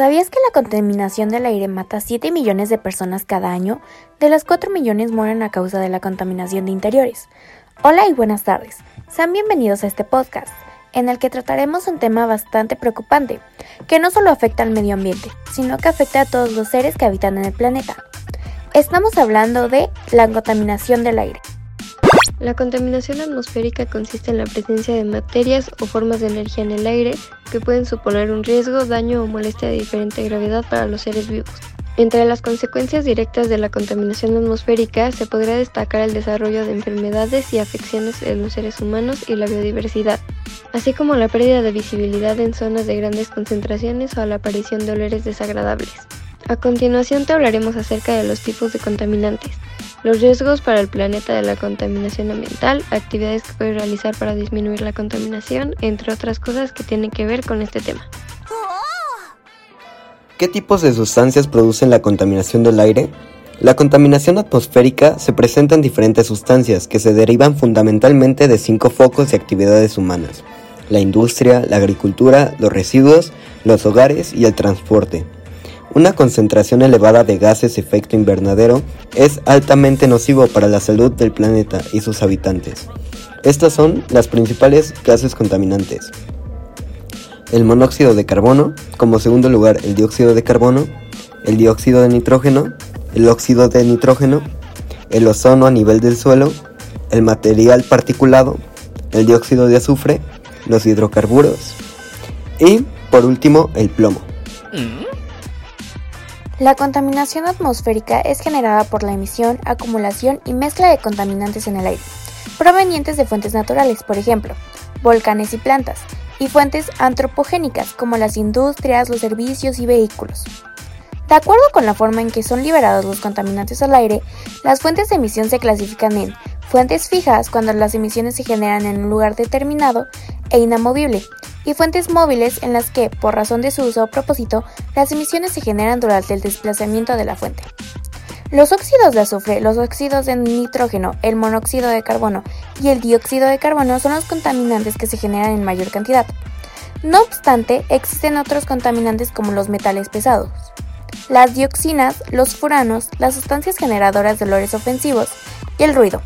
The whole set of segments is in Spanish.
¿Sabías que la contaminación del aire mata a 7 millones de personas cada año? De las 4 millones mueren a causa de la contaminación de interiores. Hola y buenas tardes. Sean bienvenidos a este podcast, en el que trataremos un tema bastante preocupante, que no solo afecta al medio ambiente, sino que afecta a todos los seres que habitan en el planeta. Estamos hablando de la contaminación del aire. La contaminación atmosférica consiste en la presencia de materias o formas de energía en el aire que pueden suponer un riesgo, daño o molestia de diferente gravedad para los seres vivos. Entre las consecuencias directas de la contaminación atmosférica se podría destacar el desarrollo de enfermedades y afecciones en los seres humanos y la biodiversidad, así como la pérdida de visibilidad en zonas de grandes concentraciones o la aparición de olores desagradables. A continuación te hablaremos acerca de los tipos de contaminantes los riesgos para el planeta de la contaminación ambiental, actividades que puedes realizar para disminuir la contaminación, entre otras cosas que tienen que ver con este tema. ¿Qué tipos de sustancias producen la contaminación del aire? La contaminación atmosférica se presenta en diferentes sustancias que se derivan fundamentalmente de cinco focos de actividades humanas, la industria, la agricultura, los residuos, los hogares y el transporte. Una concentración elevada de gases efecto invernadero es altamente nocivo para la salud del planeta y sus habitantes. Estas son las principales gases contaminantes. El monóxido de carbono, como segundo lugar el dióxido de carbono, el dióxido de nitrógeno, el óxido de nitrógeno, el ozono a nivel del suelo, el material particulado, el dióxido de azufre, los hidrocarburos y, por último, el plomo. La contaminación atmosférica es generada por la emisión, acumulación y mezcla de contaminantes en el aire, provenientes de fuentes naturales, por ejemplo, volcanes y plantas, y fuentes antropogénicas como las industrias, los servicios y vehículos. De acuerdo con la forma en que son liberados los contaminantes al aire, las fuentes de emisión se clasifican en fuentes fijas cuando las emisiones se generan en un lugar determinado e inamovible, y fuentes móviles en las que, por razón de su uso o propósito, las emisiones se generan durante el desplazamiento de la fuente. Los óxidos de azufre, los óxidos de nitrógeno, el monóxido de carbono y el dióxido de carbono son los contaminantes que se generan en mayor cantidad. No obstante, existen otros contaminantes como los metales pesados, las dioxinas, los furanos, las sustancias generadoras de olores ofensivos y el ruido,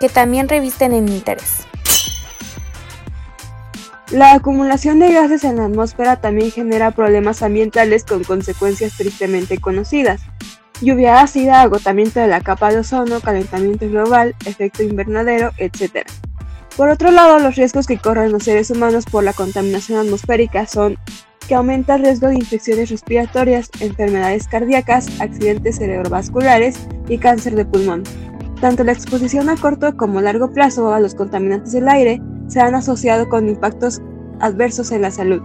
que también revisten en interés. La acumulación de gases en la atmósfera también genera problemas ambientales con consecuencias tristemente conocidas. Lluvia ácida, agotamiento de la capa de ozono, calentamiento global, efecto invernadero, etc. Por otro lado, los riesgos que corren los seres humanos por la contaminación atmosférica son que aumenta el riesgo de infecciones respiratorias, enfermedades cardíacas, accidentes cerebrovasculares y cáncer de pulmón. Tanto la exposición a corto como a largo plazo a los contaminantes del aire se han asociado con impactos adversos en la salud.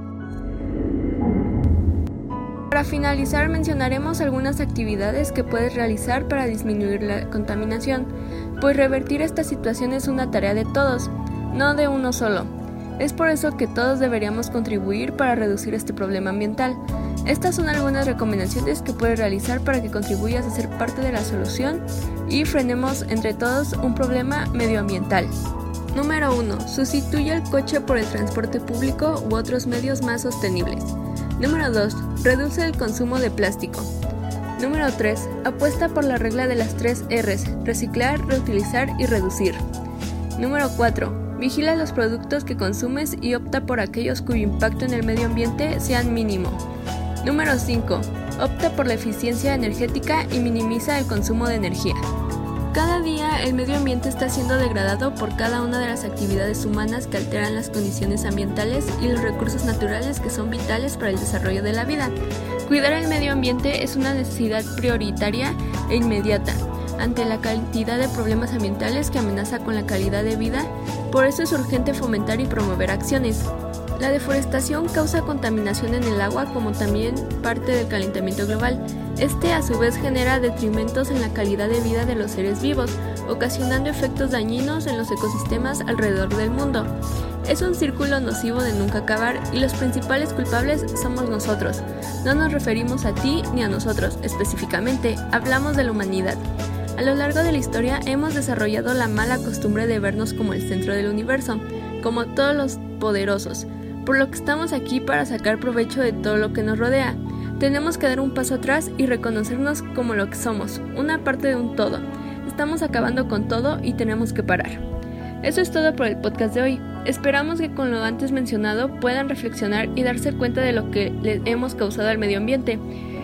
Para finalizar mencionaremos algunas actividades que puedes realizar para disminuir la contaminación, pues revertir esta situación es una tarea de todos, no de uno solo. Es por eso que todos deberíamos contribuir para reducir este problema ambiental. Estas son algunas recomendaciones que puedes realizar para que contribuyas a ser parte de la solución y frenemos entre todos un problema medioambiental. Número 1. Sustituye el coche por el transporte público u otros medios más sostenibles. Número 2. Reduce el consumo de plástico. Número 3. Apuesta por la regla de las 3 Rs, reciclar, reutilizar y reducir. Número 4. Vigila los productos que consumes y opta por aquellos cuyo impacto en el medio ambiente sean mínimo. Número 5. Opta por la eficiencia energética y minimiza el consumo de energía. Cada día el medio ambiente está siendo degradado por cada una de las actividades humanas que alteran las condiciones ambientales y los recursos naturales que son vitales para el desarrollo de la vida. Cuidar el medio ambiente es una necesidad prioritaria e inmediata ante la cantidad de problemas ambientales que amenaza con la calidad de vida, por eso es urgente fomentar y promover acciones. La deforestación causa contaminación en el agua como también parte del calentamiento global este a su vez genera detrimentos en la calidad de vida de los seres vivos, ocasionando efectos dañinos en los ecosistemas alrededor del mundo. Es un círculo nocivo de nunca acabar y los principales culpables somos nosotros. No nos referimos a ti ni a nosotros específicamente, hablamos de la humanidad. A lo largo de la historia hemos desarrollado la mala costumbre de vernos como el centro del universo, como todos los poderosos, por lo que estamos aquí para sacar provecho de todo lo que nos rodea Tenemos que dar un paso atrás y reconocernos como lo que somos, una parte de un todo. Estamos acabando con todo y tenemos que parar. Eso es todo por el podcast de hoy. Esperamos que con lo antes mencionado puedan reflexionar y darse cuenta de lo que le hemos causado al medio ambiente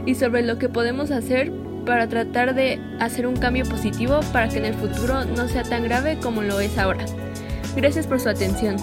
y sobre lo que podemos hacer para tratar de hacer un cambio positivo para que en el futuro no sea tan grave como lo es ahora. Gracias por su atención.